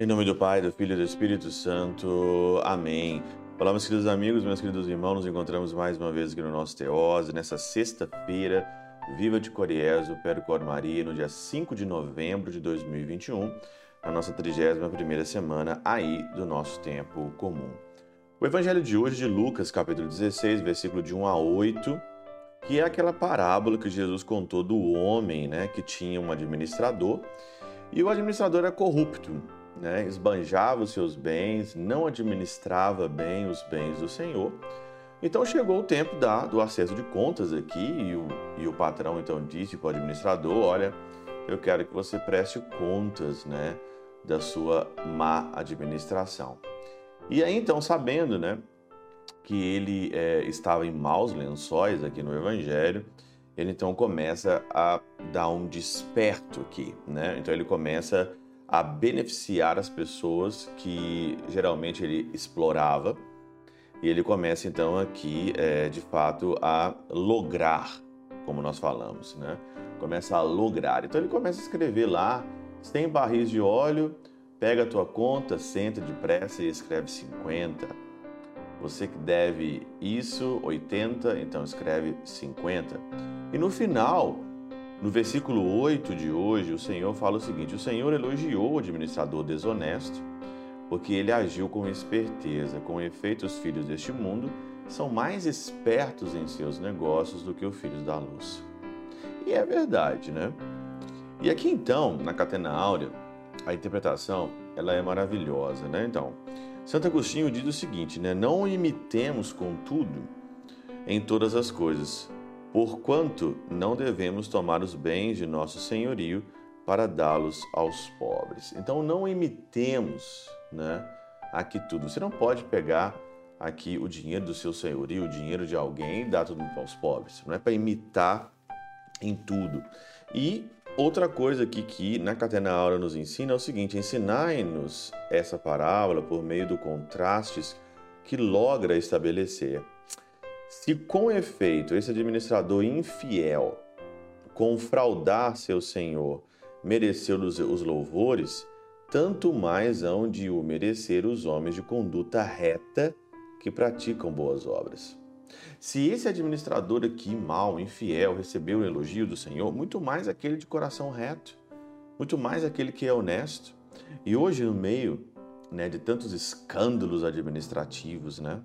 Em nome do Pai, do Filho e do Espírito Santo. Amém. Olá, meus queridos amigos, meus queridos irmãos, nos encontramos mais uma vez aqui no nosso Teose, nessa sexta-feira, viva de Coriezo, Percor Maria, no dia 5 de novembro de 2021, na nossa 31ª semana aí do nosso tempo comum. O evangelho de hoje de Lucas, capítulo 16, versículo de 1 a 8, que é aquela parábola que Jesus contou do homem, né, que tinha um administrador, e o administrador era corrupto, né, esbanjava os seus bens, não administrava bem os bens do Senhor. Então chegou o tempo da, do acesso de contas aqui e o, e o patrão então disse para o administrador, olha, eu quero que você preste contas né, da sua má administração. E aí então, sabendo né, que ele é, estava em maus lençóis aqui no Evangelho, ele então começa a dar um desperto aqui. Né? Então ele começa a beneficiar as pessoas que geralmente ele explorava. E ele começa então aqui, é, de fato, a lograr, como nós falamos, né? Começa a lograr. Então ele começa a escrever lá: se tem barris de óleo, pega a tua conta, senta depressa e escreve 50. Você que deve isso, 80, então escreve 50. E no final, no versículo 8 de hoje, o Senhor fala o seguinte: O Senhor elogiou o administrador desonesto, porque ele agiu com esperteza. Com efeito, os filhos deste mundo são mais espertos em seus negócios do que os filhos da luz. E é verdade, né? E aqui então, na Catena Áurea, a interpretação ela é maravilhosa, né? Então, Santo Agostinho diz o seguinte, né? Não imitemos, contudo, em todas as coisas Porquanto não devemos tomar os bens de nosso senhorio para dá-los aos pobres. Então não imitemos, né, aqui tudo. Você não pode pegar aqui o dinheiro do seu senhorio, o dinheiro de alguém e dar tudo aos pobres. Não é para imitar em tudo. E outra coisa aqui que na Catena Aura nos ensina é o seguinte: ensinai-nos essa parábola por meio do contrastes que logra estabelecer. Se com efeito esse administrador infiel confraudar seu senhor mereceu os louvores, tanto mais hão de o merecer os homens de conduta reta que praticam boas obras. Se esse administrador aqui, mau, infiel, recebeu o elogio do Senhor, muito mais aquele de coração reto, muito mais aquele que é honesto. E hoje, no meio né, de tantos escândalos administrativos, né?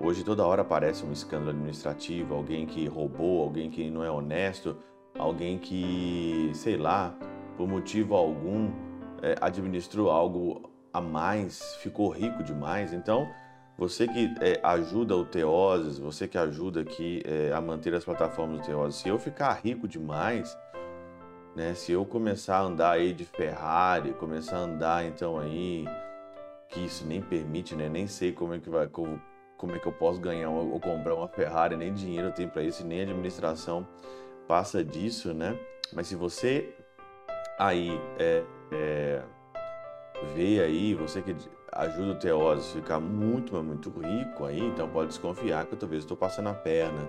Hoje toda hora aparece um escândalo administrativo, alguém que roubou, alguém que não é honesto, alguém que, sei lá, por motivo algum é, administrou algo a mais, ficou rico demais. Então, você que é, ajuda o Teoses, você que ajuda aqui é, a manter as plataformas do Teoses, se eu ficar rico demais, né, se eu começar a andar aí de Ferrari, começar a andar então aí, que isso nem permite, né, nem sei como é que vai, como, como é que eu posso ganhar ou comprar uma Ferrari, nem dinheiro eu tenho para isso, nem administração passa disso, né? Mas se você aí é, é, vê aí, você que ajuda o Teósio a ficar muito, mas muito rico aí, então pode desconfiar que eu talvez estou passando a perna.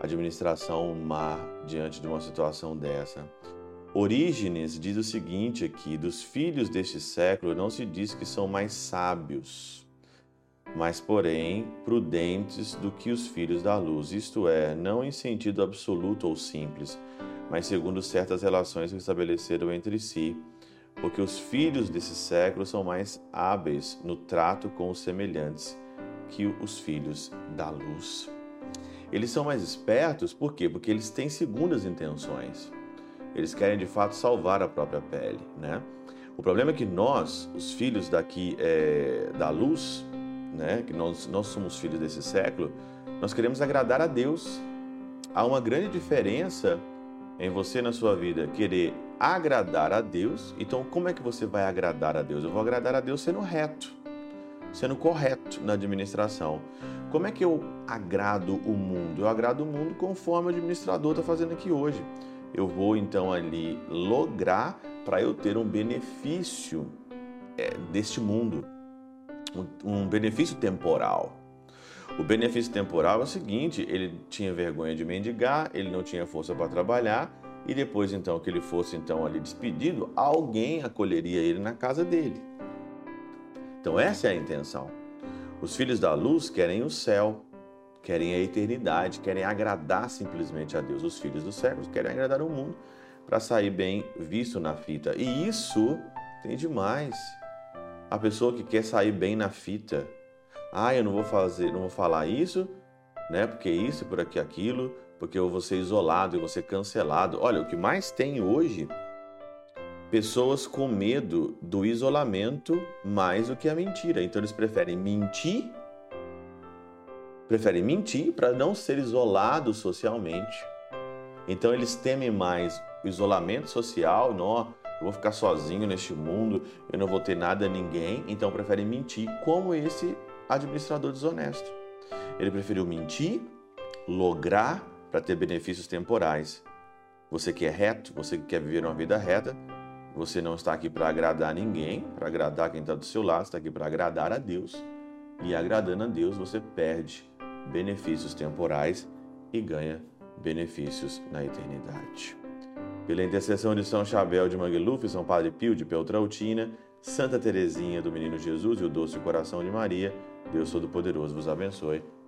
Administração má diante de uma situação dessa. Orígenes diz o seguinte aqui: dos filhos deste século não se diz que são mais sábios mas porém prudentes do que os filhos da luz, isto é, não em sentido absoluto ou simples, mas segundo certas relações que estabeleceram entre si, porque os filhos desse século são mais hábeis no trato com os semelhantes que os filhos da luz. Eles são mais espertos, por quê? Porque eles têm segundas intenções. Eles querem de fato salvar a própria pele, né? O problema é que nós, os filhos daqui é, da luz, né, que nós, nós somos filhos desse século, nós queremos agradar a Deus. Há uma grande diferença em você na sua vida querer agradar a Deus. Então, como é que você vai agradar a Deus? Eu vou agradar a Deus sendo reto, sendo correto na administração. Como é que eu agrado o mundo? Eu agrado o mundo conforme o administrador está fazendo aqui hoje. Eu vou então ali lograr para eu ter um benefício é, deste mundo um benefício temporal. O benefício temporal é o seguinte: ele tinha vergonha de mendigar, ele não tinha força para trabalhar, e depois então que ele fosse então ali despedido, alguém acolheria ele na casa dele. Então essa é a intenção. Os filhos da luz querem o céu, querem a eternidade, querem agradar simplesmente a Deus. Os filhos dos séculos querem agradar o mundo para sair bem visto na fita. E isso tem demais. A pessoa que quer sair bem na fita, ah, eu não vou fazer, não vou falar isso, né? Porque isso, por aqui, aquilo, porque eu vou ser isolado, eu vou ser cancelado. Olha, o que mais tem hoje, pessoas com medo do isolamento mais do que a mentira. Então eles preferem mentir, preferem mentir para não ser isolado socialmente. Então eles temem mais o isolamento social, não, eu vou ficar sozinho neste mundo, eu não vou ter nada ninguém, então preferem mentir, como esse administrador desonesto. Ele preferiu mentir, lograr para ter benefícios temporais. Você que é reto, você que quer viver uma vida reta, você não está aqui para agradar ninguém, para agradar quem está do seu lado, está aqui para agradar a Deus. E agradando a Deus, você perde benefícios temporais e ganha benefícios na eternidade. Pela intercessão de São Chabel de Mangluf, São Padre Pio de Peltrautina, Santa Teresinha do Menino Jesus e o Doce Coração de Maria, Deus Todo-Poderoso vos abençoe.